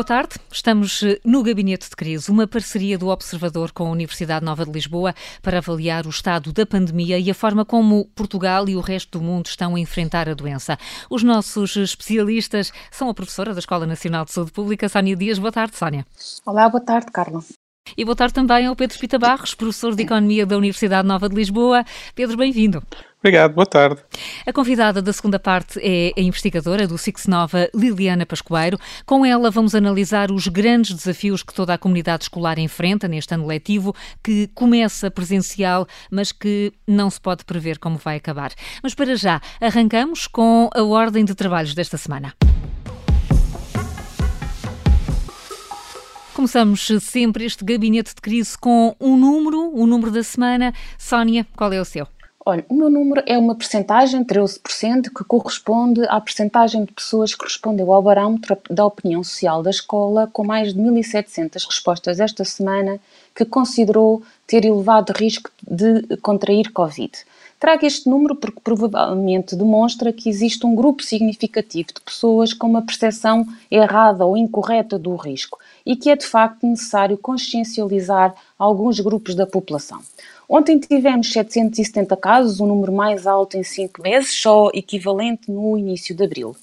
boa tarde. Estamos eh, no Gabinete de Crise, uma parceria do Observador com a Universidade Nova de Lisboa para avaliar o estado da pandemia e a forma como Portugal e o resto do mundo estão a enfrentar a doença. Os nossos especialistas são a professora da Escola Nacional de Saúde Pública, Sónia Dias. Boa tarde, Sónia. Olá, boa tarde, Carla. E boa tarde também ao Pedro Pita Barros, professor de Economia da Universidade Nova de Lisboa. Pedro, bem-vindo. Obrigado, boa tarde. A convidada da segunda parte é a investigadora do Six Nova, Liliana Pascoeiro. Com ela vamos analisar os grandes desafios que toda a comunidade escolar enfrenta neste ano letivo, que começa presencial, mas que não se pode prever como vai acabar. Mas para já, arrancamos com a ordem de trabalhos desta semana. Começamos sempre este gabinete de crise com um número, o número da semana. Sónia, qual é o seu? Olha, o meu número é uma percentagem, 13%, que corresponde à percentagem de pessoas que respondeu ao barómetro da opinião social da escola, com mais de 1.700 respostas esta semana, que considerou ter elevado risco de contrair Covid. Trago este número porque provavelmente demonstra que existe um grupo significativo de pessoas com uma percepção errada ou incorreta do risco e que é de facto necessário consciencializar alguns grupos da população. Ontem tivemos 770 casos, o um número mais alto em 5 meses, só equivalente no início de abril.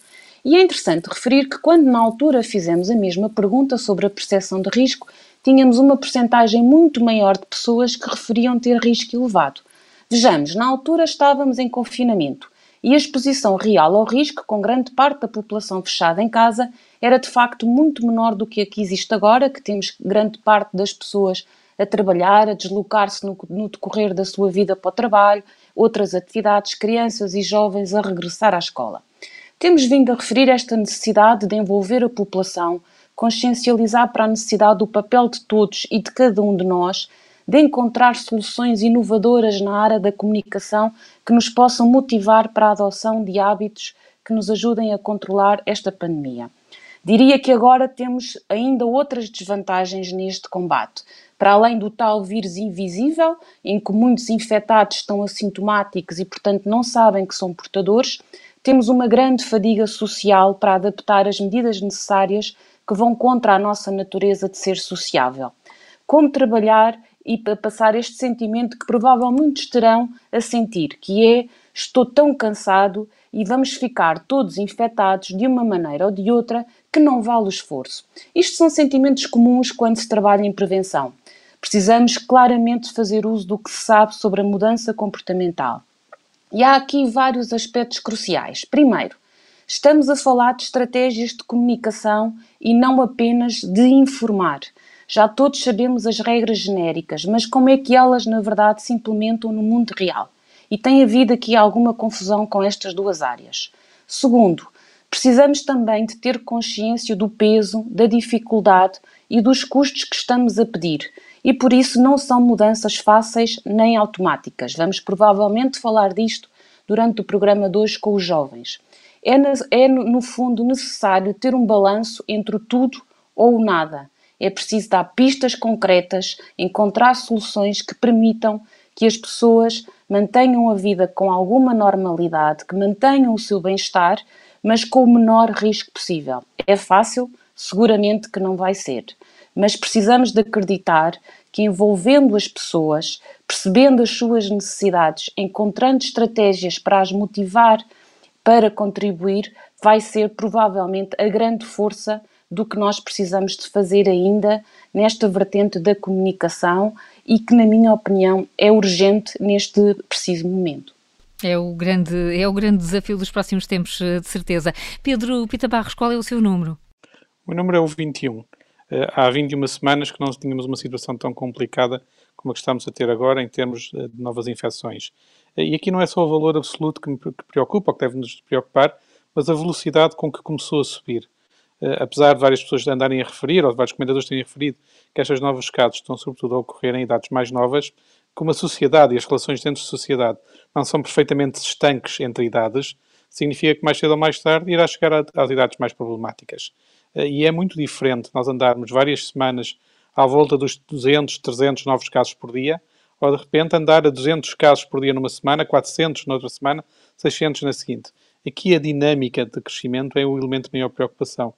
E é interessante referir que quando na altura fizemos a mesma pergunta sobre a percepção de risco, tínhamos uma percentagem muito maior de pessoas que referiam ter risco elevado. Vejamos, na altura estávamos em confinamento e a exposição real ao risco, com grande parte da população fechada em casa, era de facto muito menor do que a que existe agora, que temos grande parte das pessoas a trabalhar, a deslocar-se no, no, decorrer da sua vida para o trabalho, outras atividades, crianças e jovens a regressar à escola. Temos vindo a referir esta necessidade de envolver a população, consciencializar para a necessidade do papel de todos e de cada um de nós de encontrar soluções inovadoras na área da comunicação que nos possam motivar para a adoção de hábitos que nos ajudem a controlar esta pandemia. Diria que agora temos ainda outras desvantagens neste combate. Para além do tal vírus invisível, em que muitos infectados estão assintomáticos e, portanto, não sabem que são portadores, temos uma grande fadiga social para adaptar as medidas necessárias que vão contra a nossa natureza de ser sociável. Como trabalhar e passar este sentimento que provavelmente muitos terão a sentir, que é estou tão cansado e vamos ficar todos infectados de uma maneira ou de outra que não vale o esforço. Isto são sentimentos comuns quando se trabalha em prevenção. Precisamos claramente fazer uso do que se sabe sobre a mudança comportamental. E há aqui vários aspectos cruciais. Primeiro, estamos a falar de estratégias de comunicação e não apenas de informar. Já todos sabemos as regras genéricas, mas como é que elas, na verdade, se implementam no mundo real? E tem havido aqui alguma confusão com estas duas áreas. Segundo, precisamos também de ter consciência do peso, da dificuldade e dos custos que estamos a pedir. E por isso não são mudanças fáceis nem automáticas. Vamos provavelmente falar disto durante o programa de hoje com os jovens. É, é no fundo necessário ter um balanço entre o tudo ou o nada. É preciso dar pistas concretas, encontrar soluções que permitam que as pessoas mantenham a vida com alguma normalidade, que mantenham o seu bem-estar, mas com o menor risco possível. É fácil? Seguramente que não vai ser. Mas precisamos de acreditar que envolvendo as pessoas, percebendo as suas necessidades, encontrando estratégias para as motivar para contribuir, vai ser provavelmente a grande força do que nós precisamos de fazer ainda nesta vertente da comunicação e que, na minha opinião, é urgente neste preciso momento. É o grande, é o grande desafio dos próximos tempos, eh, de certeza. Pedro Pita Barros, qual é o seu número? O número é o 21. Eh, há 21 semanas que não tínhamos uma situação tão complicada como a que estamos a ter agora em termos eh, de novas infecções. E aqui não é só o valor absoluto que me preocupa, ou que deve nos preocupar, mas a velocidade com que começou a subir. Apesar de várias pessoas andarem a referir, ou de vários comentadores terem referido, que estes novos casos estão sobretudo a ocorrer em idades mais novas, como a sociedade e as relações dentro da sociedade não são perfeitamente estanques entre idades, significa que mais cedo ou mais tarde irá chegar às idades mais problemáticas. Eh, e é muito diferente nós andarmos várias semanas à volta dos 200, 300 novos casos por dia, ou de repente andar a 200 casos por dia numa semana, 400 noutra semana, 600 na seguinte. Aqui a dinâmica de crescimento é o elemento de maior preocupação.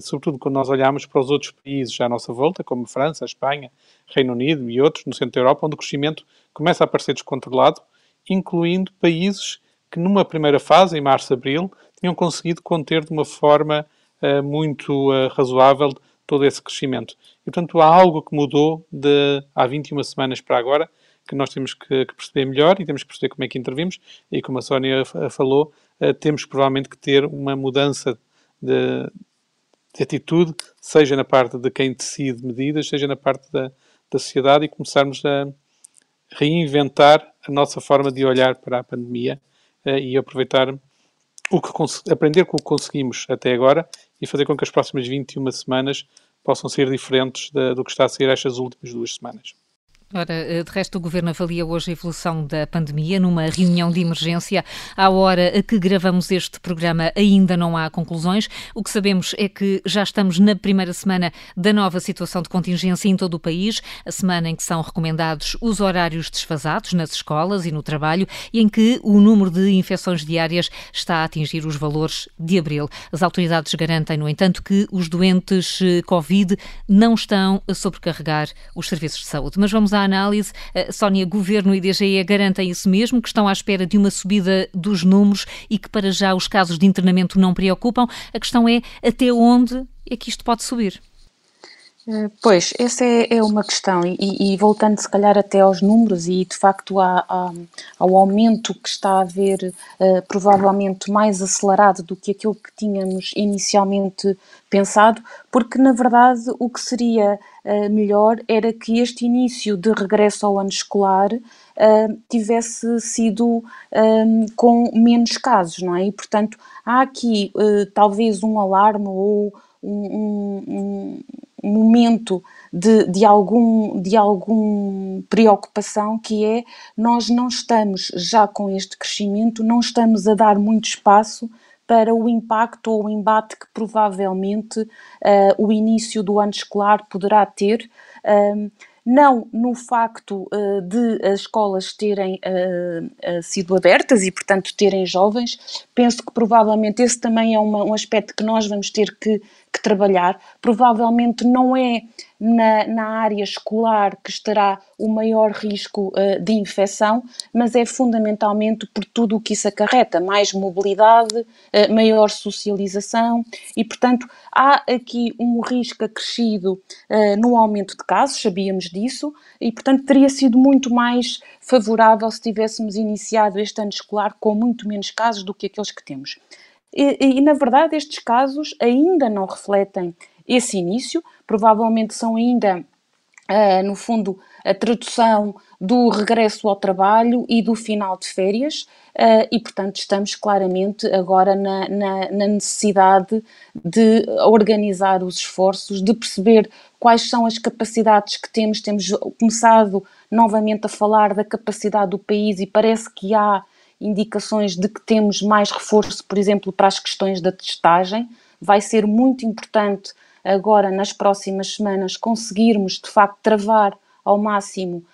Sobretudo quando nós olhamos para os outros países à nossa volta, como França, Espanha, Reino Unido e outros no centro da Europa, onde o crescimento começa a parecer descontrolado, incluindo países que numa primeira fase, em março, abril, tinham conseguido conter de uma forma uh, muito uh, razoável todo esse crescimento. E, portanto, há algo que mudou de há 21 semanas para agora, que nós temos que, que perceber melhor e temos que perceber como é que intervimos. E como a Sónia falou, uh, temos provavelmente que ter uma mudança de, de, atitude, seja na parte de quem decide medidas, seja na parte da, da sociedade e começarmos a reinventar a nossa forma de olhar para a pandemia uh, e aproveitar o que aprender com o que conseguimos até agora e fazer com que as próximas 21 semanas possam ser diferentes de, do que está a ser estas últimas duas semanas. Ora, eh, de resto, o Governo avalia hoje a evolução da pandemia numa reunião de emergência. À hora a que gravamos este programa, ainda não há conclusões. O que sabemos é que já estamos na primeira semana da nova situação de contingência em todo o país, a semana em que são recomendados os horários desfasados nas escolas e no trabalho e em que o número de infecções diárias está a atingir os valores de abril. As autoridades garantem, no entanto, que os doentes eh, Covid não estão a sobrecarregar os serviços de saúde. Mas vamos análise. Uh, Sónia, Governo e DGE garantem isso mesmo, que estão à espera de uma subida dos números e que para já os casos de internamento não preocupam. A questão é até onde é que isto pode subir? Eh, pois, essa é, é uma questão, e, e, voltando se calhar até aos números e de facto à, à, ao aumento que está a haver, uh, provavelmente mais acelerado do que aquilo que tínhamos inicialmente pensado, porque na verdade o que seria uh, melhor era que este início de regresso ao ano escolar uh, tivesse sido um, com menos casos, não é? E portanto há aqui talvez um alarme ou um, um, um momento de, de, algum, de algum preocupação que é nós não estamos já com este crescimento, não estamos a dar muito espaço para o impacto ou o embate que provavelmente uh, o início do ano escolar poderá ter. Não no facto uh, de as escolas terem uh, sido abertas e, portanto, terem jovens, penso que provavelmente esse também é uma, um aspecto que nós vamos ter que, que trabalhar. Provavelmente não é na, na área escolar que estará o maior risco uh, de infecção, mas é fundamentalmente por tudo o que isso acarreta, mais mobilidade, uh, maior socialização e, portanto, há aqui um risco acrescido uh, no aumento de casos, sabíamos disso, e, portanto, teria sido muito mais favorável se tivéssemos iniciado este ano escolar com muito menos casos do que aqueles que temos. E, e, na verdade, estes casos ainda não refletem esse início, provavelmente são ainda, uh, no fundo, a tradução do regresso ao trabalho e do final de férias, uh, e portanto estamos claramente agora na, na, na, necessidade de organizar os esforços, de perceber quais são as capacidades que temos. Temos começado novamente a falar da capacidade do país e parece que há indicações de que temos mais reforço, por exemplo, para as questões da testagem. Vai ser muito importante agora, nas próximas semanas, conseguirmos de facto travar ao máximo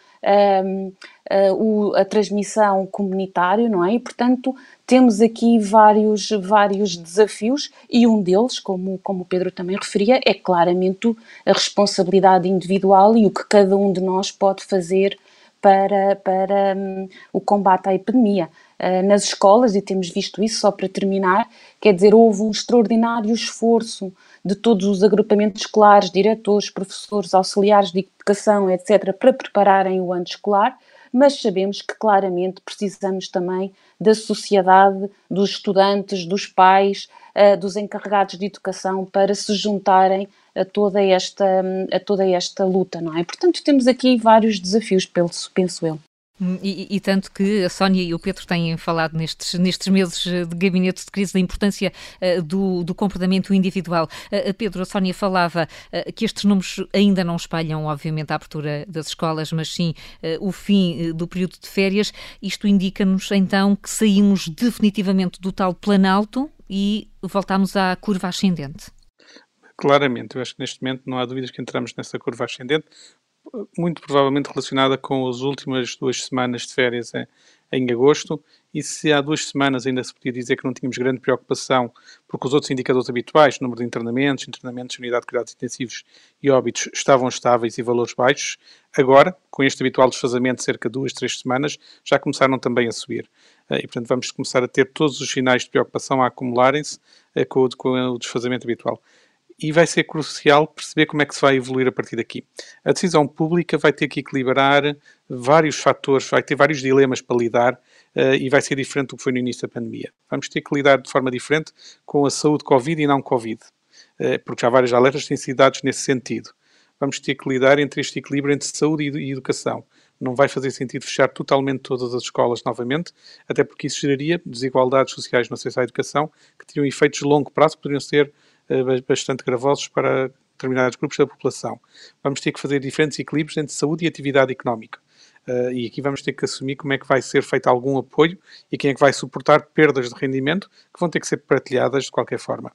um, a, o, a transmissão comunitária, não é? E, portanto, temos aqui vários, vários desafios e um deles, como, como o Pedro também referia, é claramente a responsabilidade individual e o que cada um de nós pode fazer para, para um, o combate à epidemia. Uh, nas escolas, e temos visto isso só para terminar, quer dizer, houve um extraordinário esforço de todos os agrupamentos escolares, diretores, professores, auxiliares de educação, etc., para prepararem o ano escolar, mas sabemos que claramente precisamos também da sociedade, dos estudantes, dos pais, uh, dos encarregados de educação para se juntarem a toda esta, a toda esta luta, não é? Portanto, temos aqui vários desafios, penso eu. Hum, e, e, tanto que a Sónia e o Pedro têm falado nestes, nestes meses de gabinete de crise da importância uh, do, do, comportamento individual. Uh, Pedro, a Sónia falava uh, que estes números ainda não espalham, obviamente, a abertura das escolas, mas sim o fim do período de férias. Isto indica-nos então que saímos definitivamente do tal planalto e voltamos à curva ascendente. Claramente, eu acho que neste momento não há dúvidas que entramos nessa curva ascendente, muito provavelmente relacionada com as últimas duas semanas de férias em, agosto, e se há duas semanas ainda se podia dizer que não tínhamos grande preocupação porque os outros indicadores habituais, número de internamentos, internamentos, unidade de cuidados intensivos e óbitos, estavam estáveis e valores baixos, agora, com este habitual desfazamento de cerca de duas, três semanas, já começaram também a subir. Eh, e, portanto, vamos começar a ter todos os sinais de preocupação a acumularem-se eh, com, o desfazamento habitual e vai ser crucial perceber como é que se vai evoluir a partir daqui. A decisão pública vai ter que equilibrar vários fatores, vai ter vários dilemas para lidar uh, e vai ser diferente do que foi no início da pandemia. Vamos ter que lidar de forma diferente com a saúde Covid e não Covid, uh, porque já vários alertas têm sido dados nesse sentido. Vamos ter que lidar entre este equilíbrio entre saúde e educação. Não vai fazer sentido fechar totalmente todas as escolas novamente, até porque isso geraria desigualdades sociais no acesso à educação que teriam efeitos de longo prazo, poderiam ser bastante gravosos para determinados grupos da população. Vamos ter que fazer diferentes equilíbrios entre saúde e atividade económica. Uh, e aqui vamos ter que assumir como é que vai ser feito algum apoio e quem é que vai suportar perdas de rendimento que vão ter que ser partilhadas de qualquer forma.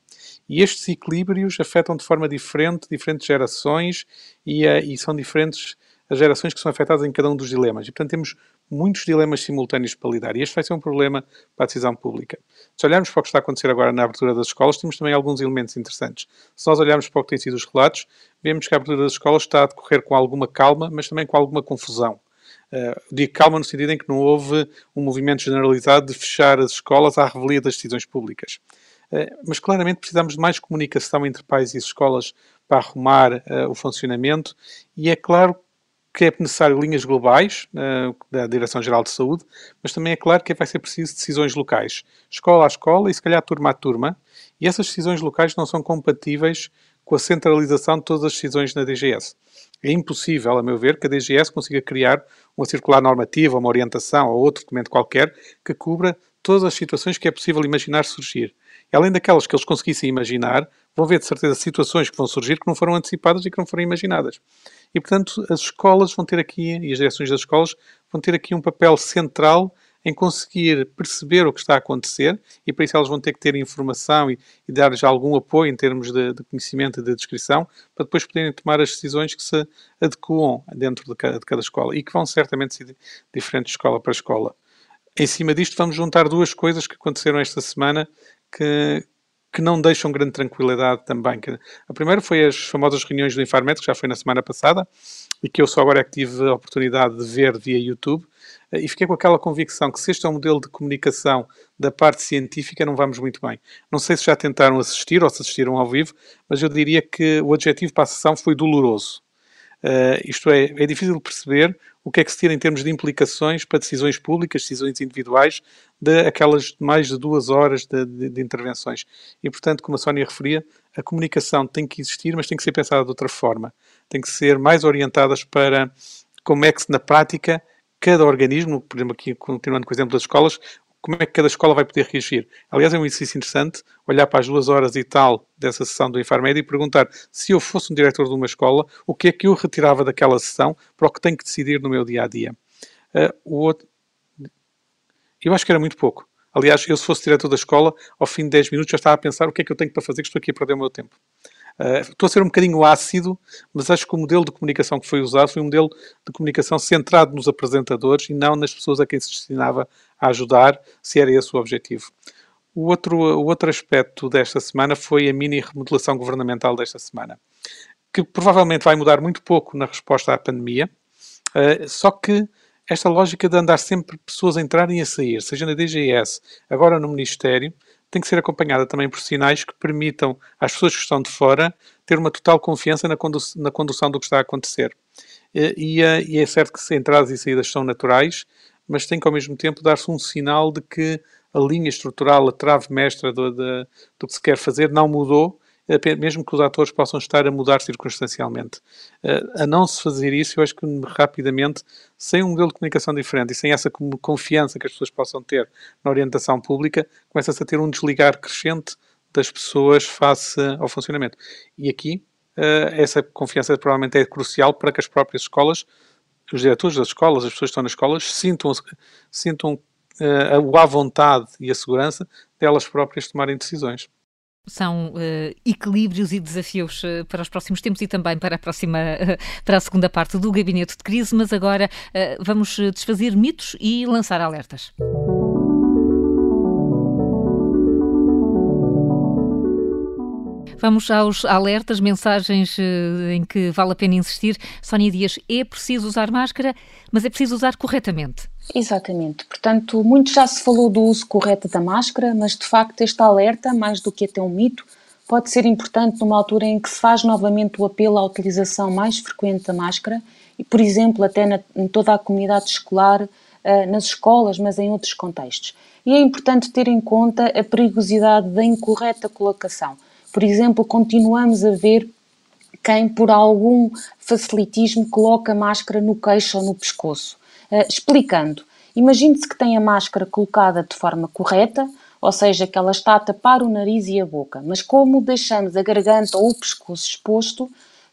E estes equilíbrios afetam de forma diferente diferentes gerações e, uh, e são diferentes as gerações que são afetadas em cada um dos dilemas. E, portanto, temos muitos dilemas simultâneos para lidar. E este vai ser um problema para a decisão pública. Se olharmos para o que está a acontecer agora na abertura das escolas, temos também alguns elementos interessantes. Se nós olharmos para o que têm sido os relatos, vemos que a abertura das escolas está a decorrer com alguma calma, mas também com alguma confusão. Uh, digo calma no sentido em que não houve um movimento generalizado de fechar as escolas à revelia das decisões públicas. Uh, mas claramente precisamos de mais comunicação entre pais e escolas para arrumar uh, o funcionamento e é claro que é necessário linhas globais da Direção-Geral de Saúde, mas também é claro que vai ser preciso decisões locais, escola a escola e se calhar turma a turma, e essas decisões locais não são compatíveis com a centralização de todas as decisões na DGS. É impossível, a meu ver, que a DGS consiga criar uma circular normativa, uma orientação ou outro documento qualquer que cubra todas as situações que é possível imaginar surgir. Além daquelas que eles conseguissem imaginar, vão ver de certeza situações que vão surgir que não foram antecipadas e que não foram imaginadas. E, portanto, as escolas vão ter aqui, e as direções das escolas, vão ter aqui um papel central em conseguir perceber o que está a acontecer e para isso elas vão ter que ter informação e, e dar já algum apoio em termos de, de, conhecimento e de descrição para depois poderem tomar as decisões que se adequam dentro de cada, de cada escola e que vão certamente ser diferentes de escola para escola. Em cima disto vamos juntar duas coisas que aconteceram esta semana que, que não deixam grande tranquilidade também. A primeira foi as famosas reuniões do Infarmed, que já foi na semana passada, e que eu só agora é que tive a oportunidade de ver via YouTube, e fiquei com aquela convicção que se este é um modelo de comunicação da parte científica, não vamos muito bem. Não sei se já tentaram assistir ou se assistiram ao vivo, mas eu diria que o adjetivo para a sessão foi doloroso. Uh, isto é, é difícil perceber o que é que se tira em termos de implicações para decisões públicas, decisões individuais, de aquelas mais de duas horas de, de, de, intervenções. E, portanto, como a Sónia referia, a comunicação tem que existir, mas tem que ser pensada de outra forma. Tem que ser mais orientadas para como é que, na prática, cada organismo, por exemplo, aqui continuando com o exemplo das escolas, como é que cada escola vai poder reagir. Aliás, é um exercício interessante olhar para as duas horas e tal dessa sessão do Infarmed e perguntar se eu fosse um diretor de uma escola, o que é que eu retirava daquela sessão para o que tenho que decidir no meu dia a dia. Uh, o outro... Eu acho que era muito pouco. Aliás, eu se fosse diretor da escola, ao fim de 10 minutos já estava a pensar o que é que eu tenho para fazer, que estou aqui a perder o meu tempo. Uh, estou a ser um bocadinho ácido, mas acho que o modelo de comunicação que foi usado foi um modelo de comunicação centrado nos apresentadores e não nas pessoas a quem se destinava a ajudar, se era esse o objetivo. O outro, o outro aspecto desta semana foi a mini remodelação governamental desta semana, que provavelmente vai mudar muito pouco na resposta à pandemia, uh, só que esta lógica de andar sempre pessoas a entrarem e a sair, seja na DGS, agora no Ministério, tem que ser acompanhada também por sinais que permitam às pessoas que estão de fora ter uma total confiança na, condu na condução do que está a acontecer. E, e, e, é certo que entradas e saídas são naturais, mas tem que ao mesmo tempo dar-se um sinal de que a linha estrutural, a trave mestra do, de, do que se quer fazer não mudou mesmo que os atores possam estar a mudar circunstancialmente. Eh, a não se fazer isso, eu acho que rapidamente, sem um modelo de comunicação diferente e sem essa confiança que as pessoas possam ter na orientação pública, começa-se a ter um desligar crescente das pessoas face ao funcionamento. E aqui, eh, essa confiança provavelmente é crucial para que as próprias escolas, os diretores das escolas, as pessoas que estão nas escolas, sintam, sintam uh, a vontade e a segurança delas próprias tomarem decisões. São uh, equilíbrios e desafios uh, para os próximos tempos e também para a próxima, uh, para a segunda parte do gabinete de crise, mas agora vamos desfazer mitos e lançar alertas. Vamos aos alertas, mensagens em que vale a pena insistir. Sónia Dias, é preciso usar máscara, mas é preciso usar corretamente. Exatamente. Portanto, muito já se falou do uso correto da máscara, mas de facto este alerta, mais do que até um mito, pode ser importante numa altura em que se faz novamente o apelo à utilização mais frequente da máscara e, por exemplo, até na, em toda a comunidade escolar, uh, nas escolas, mas em outros contextos. E é importante ter em conta a perigosidade da incorreta colocação. Por exemplo, continuamos a ver quem, por algum facilitismo, coloca a máscara no queixo ou no pescoço. Uh, explicando, imagine-se que tem a máscara colocada de forma correta, ou seja, que ela está a tapar o nariz e a boca, mas como deixamos a garganta ou o pescoço exposto,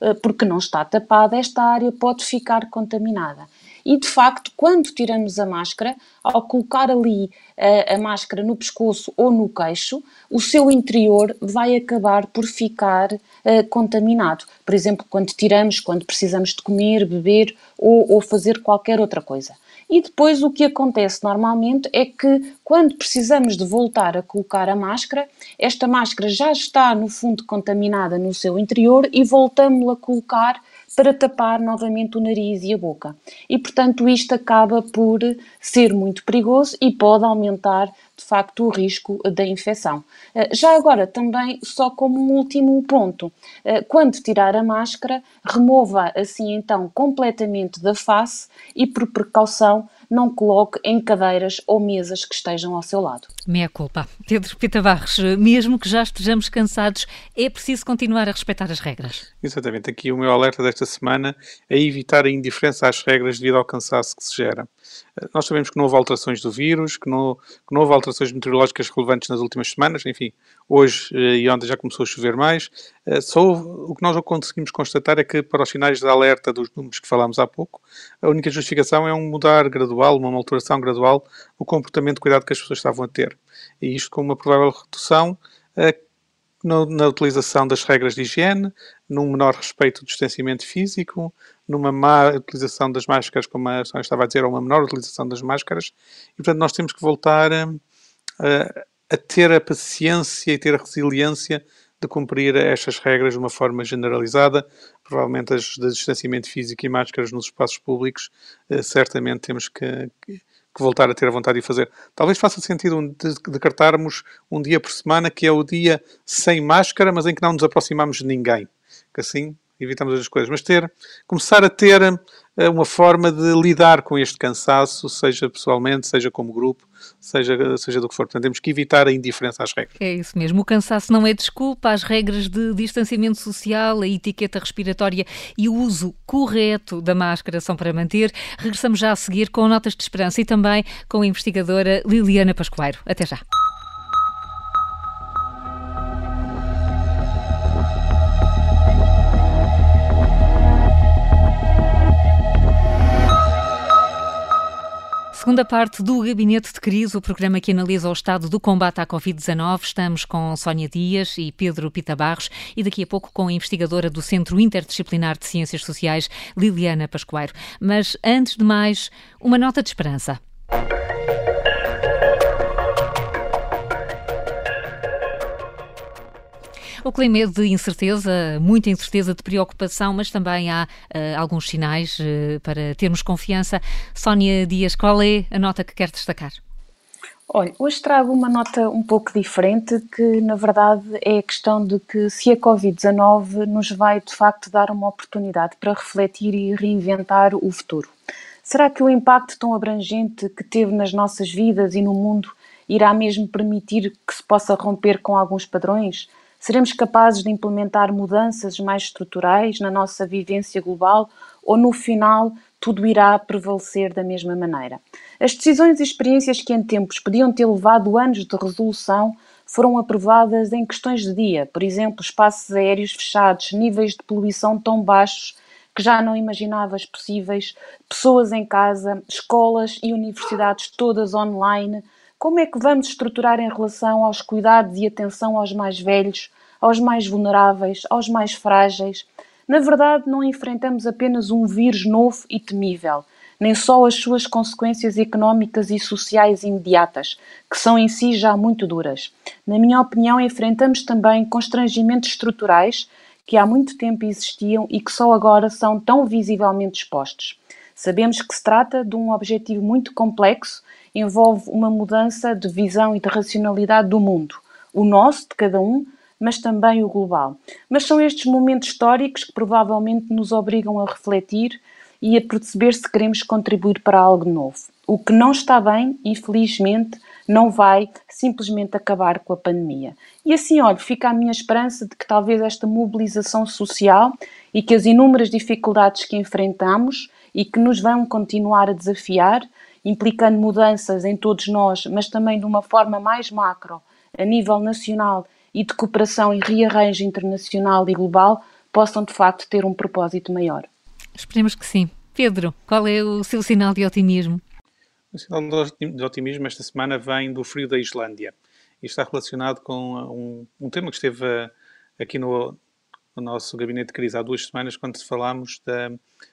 uh, porque não está tapada, esta área pode ficar contaminada. E de facto, quando tiramos a máscara, ao colocar ali a, a máscara no pescoço ou no queixo, o seu interior vai acabar por ficar uh, contaminado. Por exemplo, quando tiramos, quando precisamos de comer, beber ou, ou fazer qualquer outra coisa. E depois o que acontece normalmente é que quando precisamos de voltar a colocar a máscara, esta máscara já está no fundo contaminada no seu interior e voltamos-la a colocar para tapar novamente o nariz e a boca. E, portanto, isto acaba por ser muito perigoso e pode aumentar, de facto, o risco da infecção. Eh, já agora, também, só como um último ponto, eh, quando tirar a máscara, remova assim então completamente da face e, por precaução, não coloque em cadeiras ou mesas que estejam ao seu lado. Meia culpa. Pedro Pita Barros, mesmo que já estejamos cansados, é preciso continuar a respeitar as regras. Exatamente. Aqui o meu alerta desta semana é evitar a indiferença às regras devido ao cansaço que se gera. Nós sabemos que não houve alterações do vírus, que não, que não houve alterações meteorológicas relevantes nas últimas semanas, enfim, hoje eh, e ontem já começou a chover mais. Eh, só houve, o que nós conseguimos constatar é que para os sinais de alerta dos números que falámos há pouco, a única justificação é um mudar gradual, uma alteração gradual no comportamento de cuidado que as pessoas estavam a ter. E isto com uma provável redução eh, na utilização das regras de higiene, num menor respeito do distanciamento físico, numa má utilização das máscaras, como a Sónia estava a dizer, ou uma menor utilização das máscaras. E, portanto, nós temos que voltar a, a, a ter a paciência e ter a resiliência de cumprir estas regras de uma forma generalizada. Provavelmente as de distanciamento físico e máscaras nos espaços públicos, eh, certamente temos que, voltar a ter a vontade de fazer. Talvez faça sentido decretarmos um dia por semana que é o dia sem máscara, mas em que não nos aproximamos de ninguém. Que assim evitamos as coisas, mas ter, começar a ter uma forma de lidar com este cansaço, seja pessoalmente, seja como grupo, seja, seja do que for. Portanto, temos que evitar a indiferença às regras. É isso mesmo. O cansaço não é desculpa. As regras de distanciamento social, a etiqueta respiratória e o uso correto da máscara são para manter. Regressamos já a seguir com notas de esperança e também com a investigadora Liliana Pascoeiro. Até já. Segunda parte do Gabinete de Crise, o programa que analisa o estado do combate à Covid-19. Estamos com Sónia Dias e Pedro Pita Barros e daqui a pouco com a investigadora do Centro Interdisciplinar de Ciências Sociais, Liliana Pascoeiro. Mas antes de mais, uma nota de esperança. O clima é de incerteza, muita incerteza, de preocupação, mas também há uh, alguns sinais uh, para termos confiança. Sónia Dias, qual é a nota que quer destacar? Olha, hoje trago uma nota um pouco diferente, que na verdade é a questão de que se a Covid-19 nos vai de facto dar uma oportunidade para refletir e reinventar o futuro. Será que o impacto tão abrangente que teve nas nossas vidas e no mundo irá mesmo permitir que se possa romper com alguns padrões? Seremos capazes de implementar mudanças mais estruturais na nossa vivência global ou no final tudo irá prevalecer da mesma maneira? As decisões e experiências que em tempos podiam ter levado anos de resolução foram aprovadas em questões de dia, por exemplo, espaços aéreos fechados, níveis de poluição tão baixos que já não imaginavas possíveis, pessoas em casa, escolas e universidades todas online, Como é que vamos estruturar em relação aos cuidados e atenção aos mais velhos, aos mais vulneráveis, aos mais frágeis? Na verdade, não enfrentamos apenas um vírus novo e temível, nem só as suas consequências económicas e sociais imediatas, que são em si já muito duras. Na minha opinião, enfrentamos também constrangimentos estruturais que há muito tempo existiam e que só agora são tão visivelmente expostos. Sabemos que se trata de um objetivo muito complexo, envolve uma mudança de visão e de racionalidade do mundo, o nosso, de cada um, mas também o global. Mas são estes momentos históricos que provavelmente nos obrigam a refletir e a perceber se queremos contribuir para algo novo. O que não está bem, infelizmente, não vai simplesmente acabar com a pandemia. E assim, olha, fica a minha esperança de que talvez esta mobilização social e que as inúmeras dificuldades que enfrentamos e que nos vão continuar a desafiar, implicando mudanças em todos nós, mas também de uma forma mais macro, a nível nacional e de cooperação e rearranjo internacional e global, possam de facto ter um propósito maior. Esperemos que sim. Pedro, qual é o seu sinal de otimismo? O sinal de otimismo esta semana vem do frio da Islândia e está relacionado com um, um tema que esteve aqui no, no, nosso gabinete de crise há duas semanas, quando falámos da,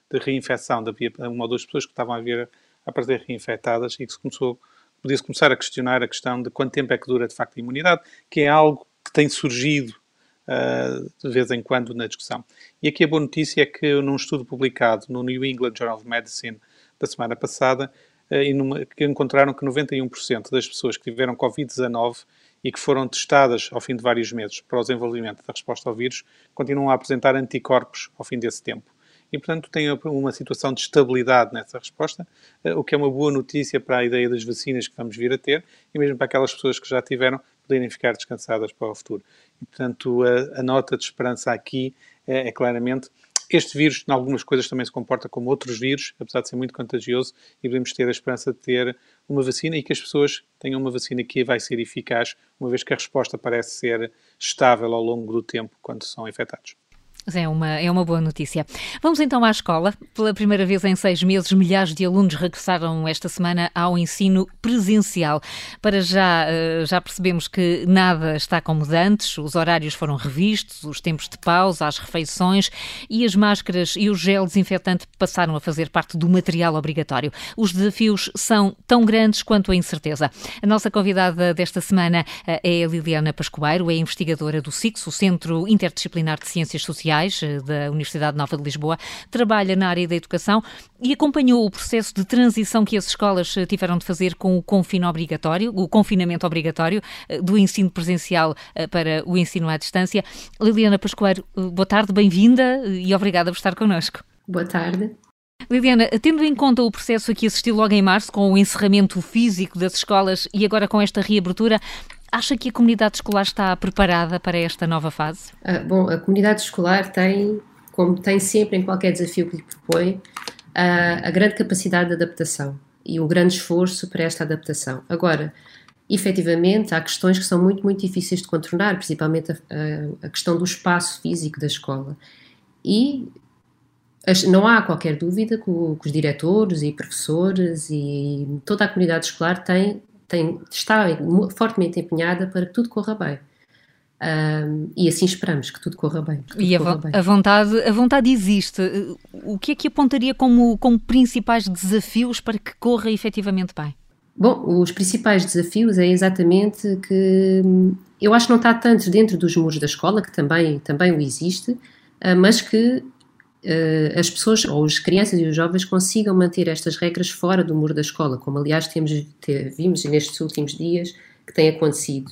da reinfecção. Havia uma ou duas pessoas que estavam a vir a aparecer reinfectadas e que se começou, podia-se começar a questionar a questão de quanto tempo é que dura de facto a imunidade, que é algo que tem surgido uh, de vez em quando na discussão. E aqui a boa notícia é que num estudo publicado no New England Journal of Medicine da semana passada, uh, numa, que encontraram que 91% das pessoas que tiveram Covid-19 e que foram testadas ao fim de vários meses para o desenvolvimento da resposta ao vírus, continuam a apresentar anticorpos ao fim desse tempo. E, portanto, tem uma situação de estabilidade nessa resposta, uh, o que é uma boa notícia para a ideia das vacinas que vamos vir a ter e mesmo para aquelas pessoas que já tiveram poderem ficar descansadas para o futuro. E, portanto, a, a nota de esperança aqui é, é, claramente este vírus, em algumas coisas, também se comporta como outros vírus, apesar de ser muito contagioso, e podemos ter a esperança de ter uma vacina e que as pessoas tenham uma vacina que vai ser eficaz, uma vez que a resposta parece ser estável ao longo do tempo quando são infectados. É uma, é uma boa notícia. Vamos então à escola. Pela primeira vez em seis meses, milhares de alunos regressaram esta semana ao ensino presencial. Para já, eh, já percebemos que nada está como antes, os horários foram revistos, os tempos de pausa, as refeições e as máscaras e o gel desinfetante passaram a fazer parte do material obrigatório. Os desafios são tão grandes quanto a incerteza. A nossa convidada desta semana eh, é a Liliana Pascoeiro, é investigadora do CICS, o Centro Interdisciplinar de Ciências Sociais Eh, da Universidade Nova de Lisboa, trabalha na área da educação e acompanhou o processo de transição que as escolas eh, tiveram de fazer com o confino obrigatório, o confinamento obrigatório eh, do ensino presencial para o ensino à distância. Liliana Pascoeiro, boa tarde, bem-vinda e obrigada por estar connosco. Boa tarde. Liliana, tendo em conta o processo a que assistiu logo em março, com o encerramento físico das escolas e agora com esta reabertura, Acha que a comunidade escolar está preparada para esta nova fase? Ah, bom, a comunidade escolar tem, como tem sempre em qualquer desafio que lhe propõe, a, a grande capacidade de adaptação e um grande esforço para esta adaptação. Agora, efetivamente, há questões que são muito, muito difíceis de contornar, principalmente a, a, a questão do espaço físico da escola. E não há qualquer dúvida que, os diretores e professores e toda a comunidade escolar tem tem, está fortemente empenhada para que tudo corra bem. Um, e assim esperamos que tudo corra bem. Tudo e corra a, bem. a, vontade, a vontade existe. O que é que apontaria como, como principais desafios para que corra efetivamente bem? Bom, os principais desafios é exatamente que eu acho que não está tanto dentro dos muros da escola, que também, também o existe, ah, mas que as pessoas, ou as crianças e os jovens, consigam manter estas regras fora do muro da escola, como aliás temos, te, vimos nestes últimos dias que tem acontecido.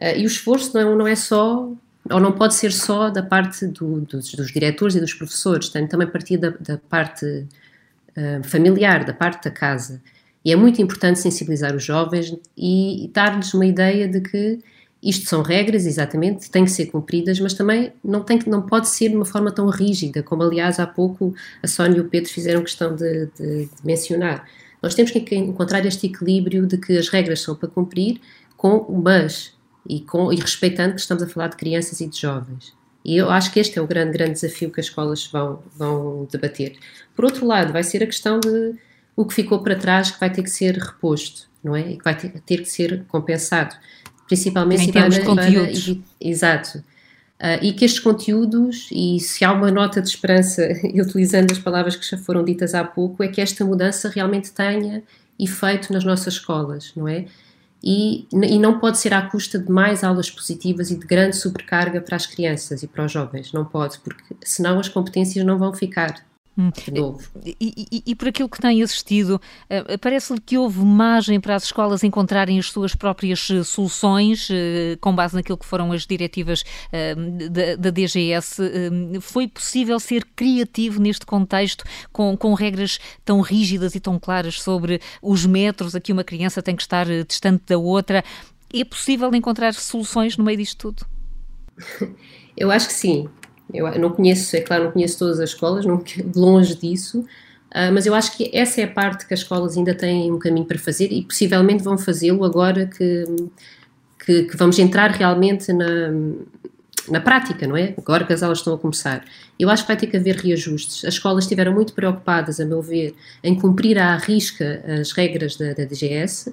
Uh, e o esforço não, não é só ou não pode ser só da parte do, dos, dos, diretores e dos professores, tem também partir da, da parte uh, familiar, da parte da casa. E é muito importante sensibilizar os jovens e dar-lhes uma ideia de que isto são regras, exatamente, têm que ser cumpridas, mas também não, tem, não pode ser de uma forma tão rígida, como aliás há pouco a Sónia e o Pedro fizeram questão de, de, de mencionar. Nós temos que encontrar este equilíbrio de que as regras são para cumprir, com o mas e, com, e respeitando que estamos a falar de crianças e de jovens. E eu acho que este é o grande, grande desafio que as escolas vão, vão debater. Por outro lado, vai ser a questão de o que ficou para trás que vai ter que ser reposto. não é? E que vai ter, ter que ser compensado, principalmente em termos de conteúdos. exato. Uh, e que estes conteúdos, e se há uma nota de esperança, utilizando as palavras que já foram ditas há pouco, é que esta mudança realmente tenha efeito nas nossas escolas, não é? E, e não pode ser à custa de mais aulas positivas e de grande sobrecarga para as crianças e para os jovens, não pode, porque senão as competências não vão ficar. Hum. Novo. E, e, e, por aquilo que tem assistido, uh, parece-lhe que houve margem para as escolas encontrarem as suas próprias uh, soluções, com base naquilo que foram as diretivas da, da, DGS. foi possível ser criativo neste contexto, com, com regras tão rígidas e tão claras sobre os metros a que uma criança tem que estar distante da outra? É possível encontrar soluções no meio disto tudo? Eu acho que sim. Eu não conheço, é claro, não conheço todas as escolas, não, longe disso, uh, mas eu acho que essa é a parte que as escolas ainda têm um caminho para fazer e possivelmente vão fazê-lo agora que, que, que, vamos entrar realmente na, na prática, não é? Agora que as aulas estão a começar. Eu acho que vai ter que haver reajustes. As escolas estiveram muito preocupadas, a meu ver, em cumprir à risca as regras da, da DGS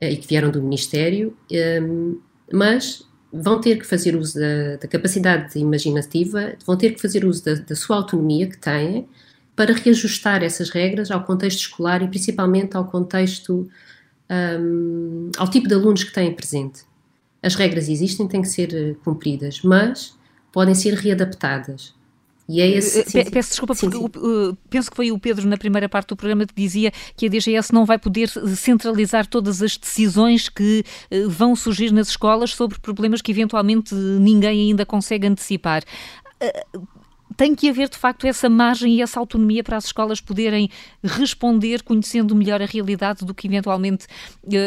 eh, e que vieram do Ministério, um, mas vão ter que fazer uso da, da capacidade imaginativa, vão ter que fazer uso da, da, sua autonomia que têm para reajustar essas regras ao contexto escolar e principalmente ao contexto, um, ao tipo de alunos que têm presente. As regras existem, têm que ser eh, cumpridas, mas podem ser readaptadas. E é esse, eh, Peço desculpa, sim, porque sim. O, penso que foi o Pedro na primeira parte do programa que dizia que a DGS não vai poder centralizar todas as decisões que vão surgir nas escolas sobre problemas que eventualmente ninguém ainda consegue antecipar. Tem que haver de facto essa margem e essa autonomia para as escolas poderem responder conhecendo melhor a realidade do que eventualmente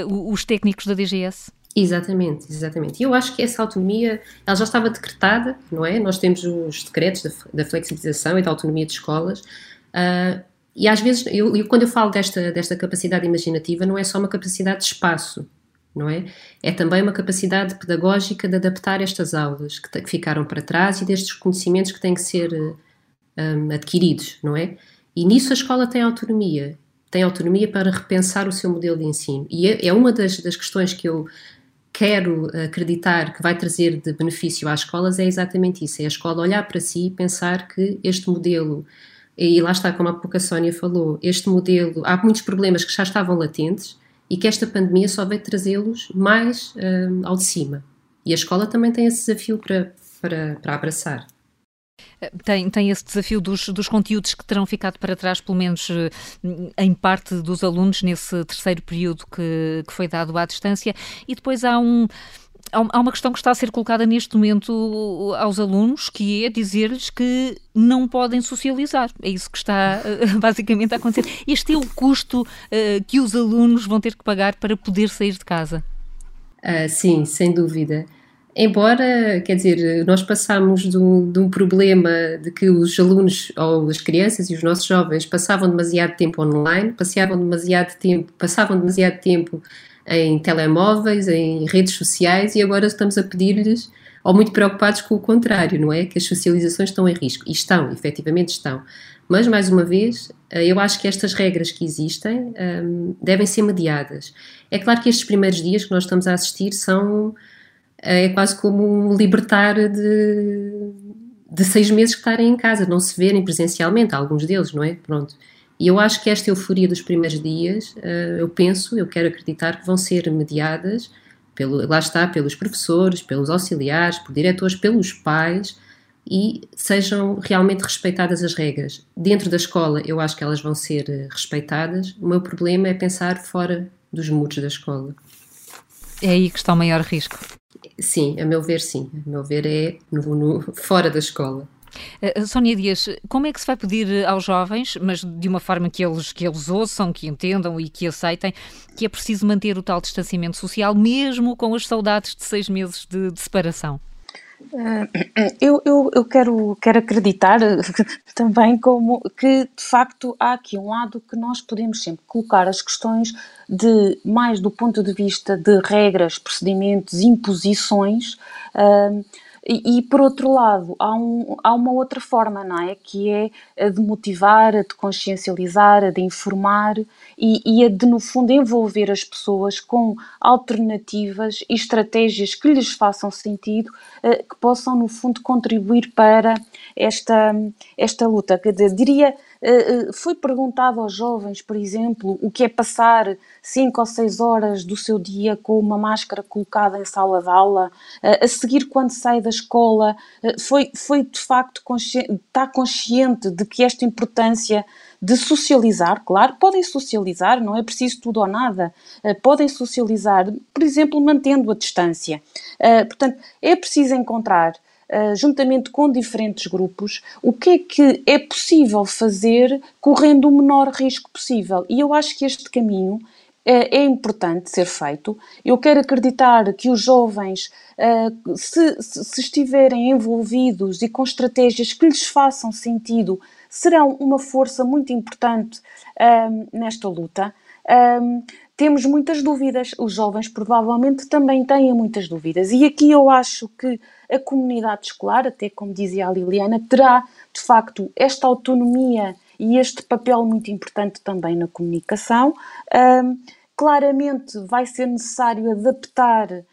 os técnicos da DGS? Exatamente, exatamente. E eu acho que essa autonomia, ela já estava decretada, não é? Nós temos os decretos da, da flexibilização e da autonomia de escolas, uh, e às vezes, eu, eu, quando eu falo desta, desta capacidade imaginativa, não é só uma capacidade de espaço, não é? É também uma capacidade pedagógica de adaptar estas aulas que, que ficaram para trás e destes conhecimentos que têm que ser um, adquiridos, não é? E nisso a escola tem autonomia, tem autonomia para repensar o seu modelo de ensino. E é, é uma das, das questões que eu quero acreditar que vai trazer de benefício às escolas é exatamente isso: é a escola olhar para si e pensar que este modelo, e lá está, como a pouco a Sónia falou, este modelo, há muitos problemas que já estavam latentes e que esta pandemia só veio trazê-los mais um, ao de cima. E a escola também tem esse desafio para, para, para abraçar. Tem, tem esse desafio dos, dos conteúdos que terão ficado para trás, pelo menos eh, em parte dos alunos, nesse terceiro período que, que foi dado à distância, e depois há um há uma questão que está a ser colocada neste momento aos alunos, que é dizer-lhes que não podem socializar. É isso que está eh, basicamente a acontecer. Este é o custo uh, que os alunos vão ter que pagar para poder sair de casa. Uh, sim, sem dúvida. Embora, quer dizer, nós passamos de um, de um, problema de que os alunos, ou as crianças e os nossos jovens passavam demasiado tempo online, passavam demasiado tempo, passavam demasiado tempo em telemóveis, em redes sociais e agora estamos a pedir-lhes, ou muito preocupados com o contrário, não é? Que as socializações estão em risco. E estão, efetivamente estão. Mas, mais uma vez, eh, eu acho que estas regras que existem um, ehm, devem ser mediadas. É claro que estes primeiros dias que nós estamos a assistir são é quase como libertar de, de seis meses que estarem em casa, não se verem presencialmente, alguns deles, não é? Pronto. E eu acho que esta euforia dos primeiros dias, eh, eu penso, eu quero acreditar que vão ser mediadas, pelo, lá está, pelos professores, pelos auxiliares, por diretores, pelos pais e sejam realmente respeitadas as regras. Dentro da escola, eu acho que elas vão ser eh, respeitadas. O meu problema é pensar fora dos muros da escola. É aí que está o maior risco. Sim, a meu ver, sim. A meu ver, é no, no, fora da escola. Uh, Sónia Dias, como é que se vai pedir aos jovens, mas de uma forma que eles, que eles ouçam, que entendam e que aceitem, que é preciso manter o tal distanciamento social, mesmo com as saudades de seis meses de, de separação? Uh, eu, eu, eu quero, quero acreditar também como que de facto há aqui um lado que nós podemos sempre colocar as questões de mais do ponto de vista de regras, procedimentos, imposições. Uh, E, por outro lado, há, um, há, uma outra forma, não é? Que é a de motivar, a de consciencializar, a de informar e, e a de, no fundo, envolver as pessoas com alternativas e estratégias que lhes façam sentido, uh, que possam, no fundo, contribuir para esta, esta luta. Quer dizer, diria eh, eh, foi perguntado aos jovens, por exemplo, o que é passar 5 ou 6 horas do seu dia com uma máscara colocada em sala de aula, eh, a seguir quando sai da escola, foi, foi de facto consciente, está consciente de que esta importância de socializar, claro, podem socializar, não é preciso tudo ou nada, podem socializar, por exemplo, mantendo a distância. Portanto, é preciso encontrar uh, juntamente com diferentes grupos, o que é que é possível fazer correndo o menor risco possível. E eu acho que este caminho é, é importante ser feito. Eu quero acreditar que os jovens, uh, se, se, estiverem envolvidos e com estratégias que lhes façam sentido, serão uma força muito importante uh, nesta luta. Um, temos muitas dúvidas, os jovens provavelmente também têm muitas dúvidas, e aqui eu acho que a comunidade escolar, até como dizia a Liliana, terá de facto esta autonomia e este papel muito importante também na comunicação. Um, claramente vai ser necessário adaptar uh,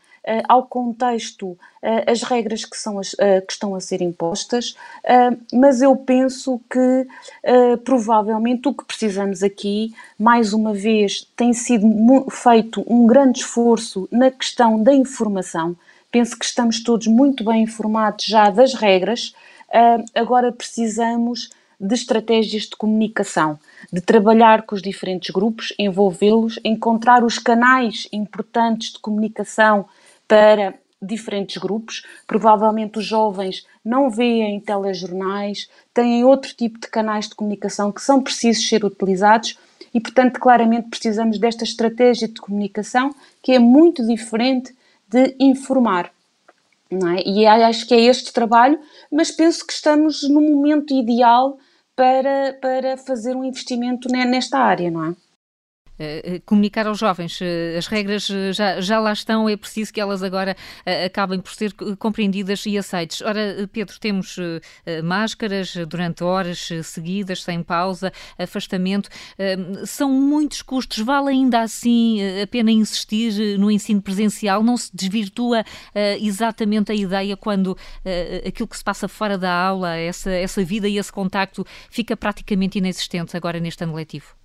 ao contexto uh, as regras que, são as, uh, que estão a ser impostas, mas eu penso que provavelmente o que precisamos aqui, mais uma vez, tem sido feito um grande esforço na questão da informação. Penso que estamos todos muito bem informados já das regras, agora precisamos de estratégias de comunicação, de trabalhar com os diferentes grupos, envolvê-los, encontrar os canais importantes de comunicação para diferentes grupos. Provavelmente os jovens não veem telejornais, têm outro tipo de canais de comunicação que são precisos ser utilizados e, portanto, claramente precisamos desta estratégia de comunicação que é muito diferente de informar. Não é? E acho que é este trabalho, mas penso que estamos no momento ideal para, para fazer um investimento nesta área, não é? Uh, comunicar aos jovens uh, as regras já, já lá estão, é preciso que elas agora acabem por ser compreendidas e aceites. Ora, Pedro, temos máscaras durante horas seguidas, sem pausa, afastamento. são muitos custos. Vale ainda assim a pena insistir no ensino presencial? Não se desvirtua exatamente a ideia quando aquilo que se passa fora da aula, essa, essa vida e esse contacto, fica praticamente inexistente agora neste ano letivo?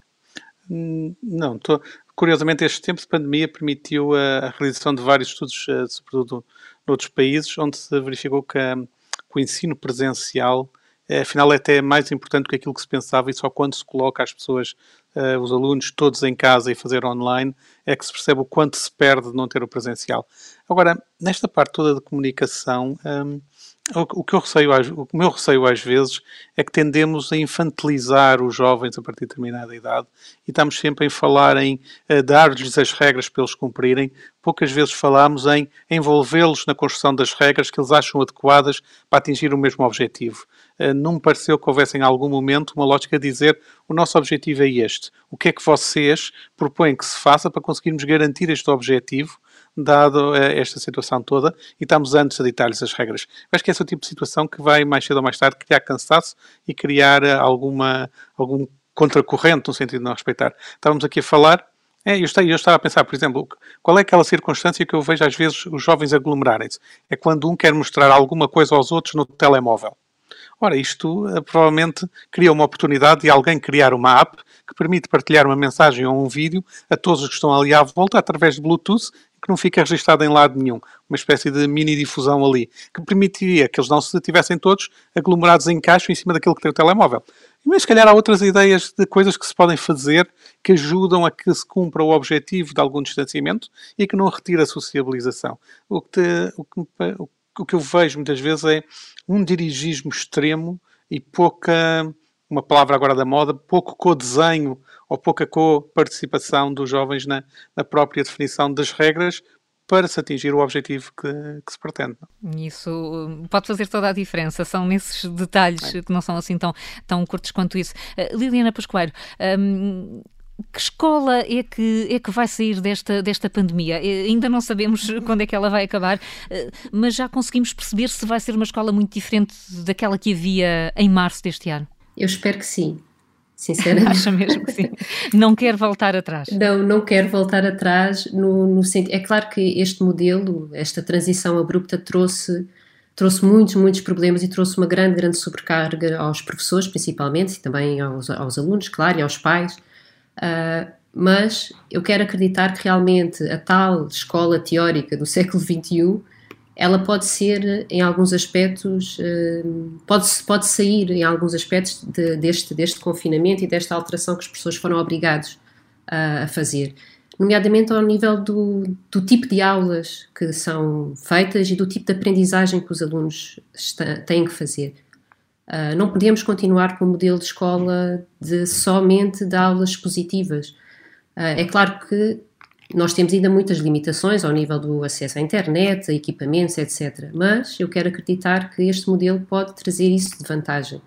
Hum, não, tô, curiosamente este tempo de pandemia permitiu a, realização de vários estudos, eh, sobretudo noutros países, onde se verificou que, que o ensino presencial é, afinal é até mais importante do que aquilo que se pensava e só quando se coloca as pessoas, uh, os alunos todos em casa e fazer online é que se percebe o quanto se perde de não ter o presencial. Agora, nesta parte toda de comunicação, um, o, que eu receio, o meu receio às vezes é que tendemos a infantilizar os jovens a partir de determinada idade e estamos sempre em falar em uh, dar-lhes as regras para eles cumprirem. Poucas vezes falamos em envolvê-los na construção das regras que eles acham adequadas para atingir o mesmo objetivo. Uh, não me pareceu que houvesse em algum momento uma lógica de dizer o nosso objetivo é este. O que é que vocês propõem que se faça para conseguirmos garantir este objetivo dado eh, esta situação toda, e estamos antes a ditar-lhes as regras. Acho que esse é o tipo de situação que vai, mais cedo ou mais tarde, criar cansaço e criar eh, alguma, algum contracorrente no sentido de não respeitar. Estávamos aqui a falar, é, eu, estava, eu estava a pensar, por exemplo, qual é aquela circunstância que eu vejo às vezes os jovens aglomerarem-se? É quando um quer mostrar alguma coisa aos outros no telemóvel. Ora, isto uh, provavelmente cria uma oportunidade de alguém criar uma app que permite partilhar uma mensagem ou um vídeo a todos os que estão ali à volta através de Bluetooth que não fica registado em lado nenhum, uma espécie de mini difusão ali, que permitiria que eles não se tivessem todos aglomerados em caixa em cima daquele que tem o telemóvel. Mas se calhar há outras ideias de coisas que se podem fazer que ajudam a que se cumpra o objetivo de algum distanciamento e que não retire a sociabilização. O que, te, o, que, o que eu vejo muitas vezes é um dirigismo extremo e pouca, uma palavra agora da moda, pouco co-desenho ou pouca co-participação dos jovens na, na própria definição das regras para se atingir o objetivo que, que, se pretende. Isso hum, pode fazer toda a diferença, são nesses detalhes é. que não são assim tão, tão curtos quanto isso. Uh, Liliana Pascoeiro, um, que escola é que, é que vai sair desta, desta pandemia? Ainda não sabemos quando é que ela vai acabar, mas já conseguimos perceber se vai ser uma escola muito diferente daquela que havia em março deste ano? Eu espero que sim sinceramente. Acha mesmo que sim? Não quer voltar atrás? Não, não quero voltar atrás no, no sentido... É claro que este modelo, esta transição abrupta trouxe, trouxe muitos, muitos problemas e trouxe uma grande, grande sobrecarga aos professores, principalmente, e também aos, aos alunos, claro, e aos pais. Uh, mas eu quero acreditar que realmente a tal escola teórica do século XXI ela pode ser, em alguns aspectos, eh, pode, pode sair em alguns aspectos de, deste, deste confinamento e desta alteração que as pessoas foram obrigados a, a fazer, nomeadamente ao nível do, do, tipo de aulas que são feitas e do tipo de aprendizagem que os alunos está, têm que fazer. Uh, não podemos continuar com o modelo de escola de somente de aulas expositivas. Uh, é claro que nós temos ainda muitas limitações ao nível do acesso à internet, a equipamentos, etc. Mas eu quero acreditar que este modelo pode trazer isso de vantagem.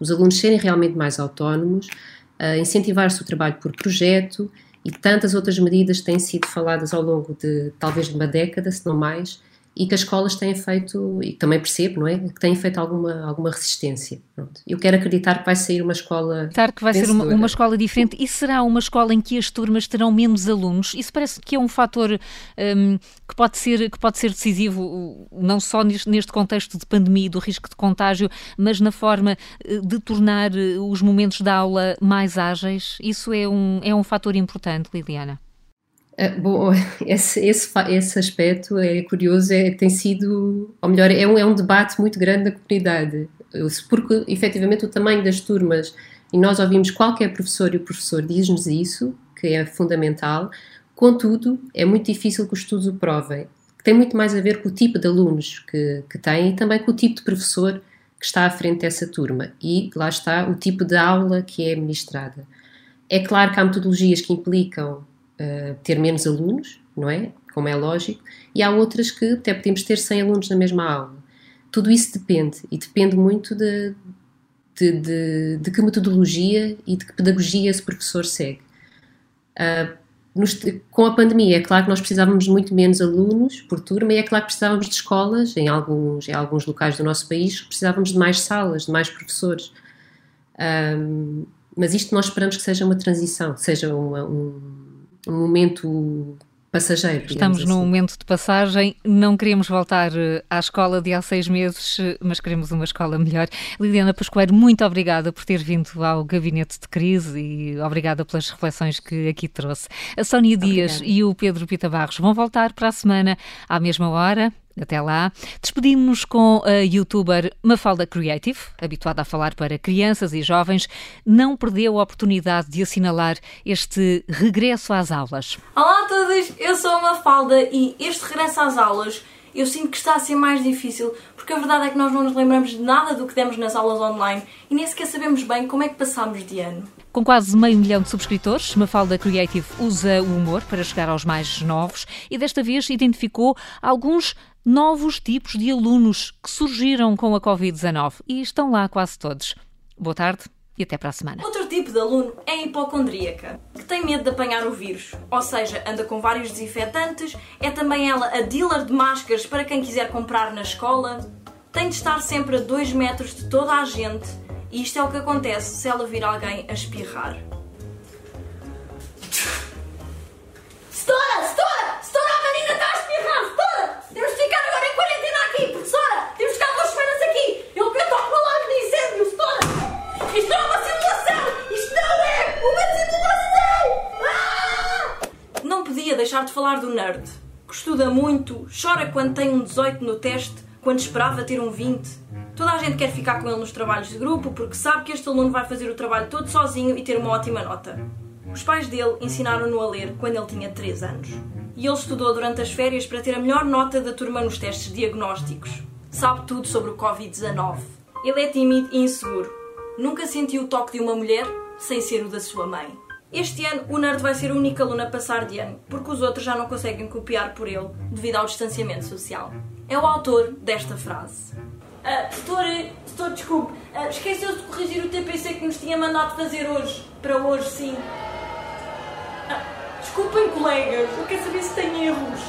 Os alunos serem realmente mais autónomos, uh, incentivar-se o trabalho por projeto e tantas outras medidas têm sido faladas ao longo de talvez de uma década, se não mais, e que as escolas têm feito, e também percebo, não é? Que têm feito alguma, alguma resistência. Pronto. Eu quero acreditar que vai sair uma escola. Acreditar que vai vencedora. ser uma, uma, escola diferente e será uma escola em que as turmas terão menos alunos. Isso parece que é um fator um, que, pode ser, que pode ser decisivo, não só neste, contexto de pandemia e do risco de contágio, mas na forma eh, de tornar eh, os momentos da aula mais ágeis. Isso é um, é um fator importante, Liliana. Uh, bom, esse, esse, esse aspecto é curioso, é, tem sido, ou melhor, é um, é um debate muito grande da comunidade, porque efetivamente o tamanho das turmas, e nós ouvimos qualquer professor e o professor diz-nos isso, que é fundamental, contudo, é muito difícil que os estudos o provem, tem muito mais a ver com o tipo de alunos que, que tem e também com o tipo de professor que está à frente dessa turma, e lá está o tipo de aula que é ministrada. É claro que há metodologias que implicam uh, ter menos alunos, não é? Como é lógico, e há outras que até podemos ter 100 alunos na mesma aula. Tudo isso depende, e depende muito de, de, de, de que metodologia e de que pedagogia esse professor segue. Uh, nos, com a pandemia, é claro que nós precisávamos muito menos alunos por turma e é claro que precisávamos de escolas, em alguns, em alguns locais do nosso país, precisávamos de mais salas, de mais professores. Um, ah, mas isto nós esperamos que seja uma transição, seja uma, um, um momento passageiro. Estamos assim. num momento de passagem, não queremos voltar eh, à escola de há seis meses, eh, mas queremos uma escola melhor. Liliana Pascoeiro, muito obrigada por ter vindo ao Gabinete de Crise e obrigada pelas reflexões que aqui trouxe. A Sónia Dias obrigada. e o Pedro Pita Barros vão voltar para a semana à mesma hora. Até lá. Despedimos-nos com a youtuber Mafalda Creative, habituada a falar para crianças e jovens, não perdeu a oportunidade de assinalar este regresso às aulas. Olá a todos, eu sou a Mafalda e este regresso às aulas eu sinto que está a ser mais difícil porque a verdade é que nós não nos lembramos de nada do que demos nas aulas online e nem sequer sabemos bem como é que passámos de ano. Com quase meio milhão de subscritores, Mafalda Creative usa o humor para chegar aos mais novos e desta vez identificou alguns novos tipos de alunos que surgiram com a Covid-19 e estão lá quase todos. Boa tarde e até para a semana. Outro tipo de aluno é a hipocondríaca, que tem medo de apanhar o vírus, ou seja, anda com vários desinfetantes, é também ela a dealer de máscaras para quem quiser comprar na escola, tem de estar sempre a 2 metros de toda a gente, e isto é o que acontece se ela vir alguém a espirrar. deixar falar do nerd, que estuda muito, chora quando tem um 18 no teste, quando esperava ter um 20. Toda a gente quer ficar com ele nos trabalhos de grupo porque sabe que este aluno vai fazer o trabalho todo sozinho e ter uma ótima nota. Os pais dele ensinaram-no a ler quando ele tinha 3 anos. E ele estudou durante as férias para ter a melhor nota da turma nos testes diagnósticos. Sabe tudo sobre o Covid-19. Ele é tímido e inseguro. Nunca sentiu o toque de uma mulher sem ser o da sua mãe. Este ano, o nerd vai ser o único aluno a passar de ano, porque os outros já não conseguem copiar por ele devido ao distanciamento social. É o autor desta frase. Uh, doutor, desculpe, uh, esqueceu-se de corrigir o TPC que nos tinha mandado fazer hoje. Para hoje, sim. Desculpem, colegas, eu quero saber se tem erros.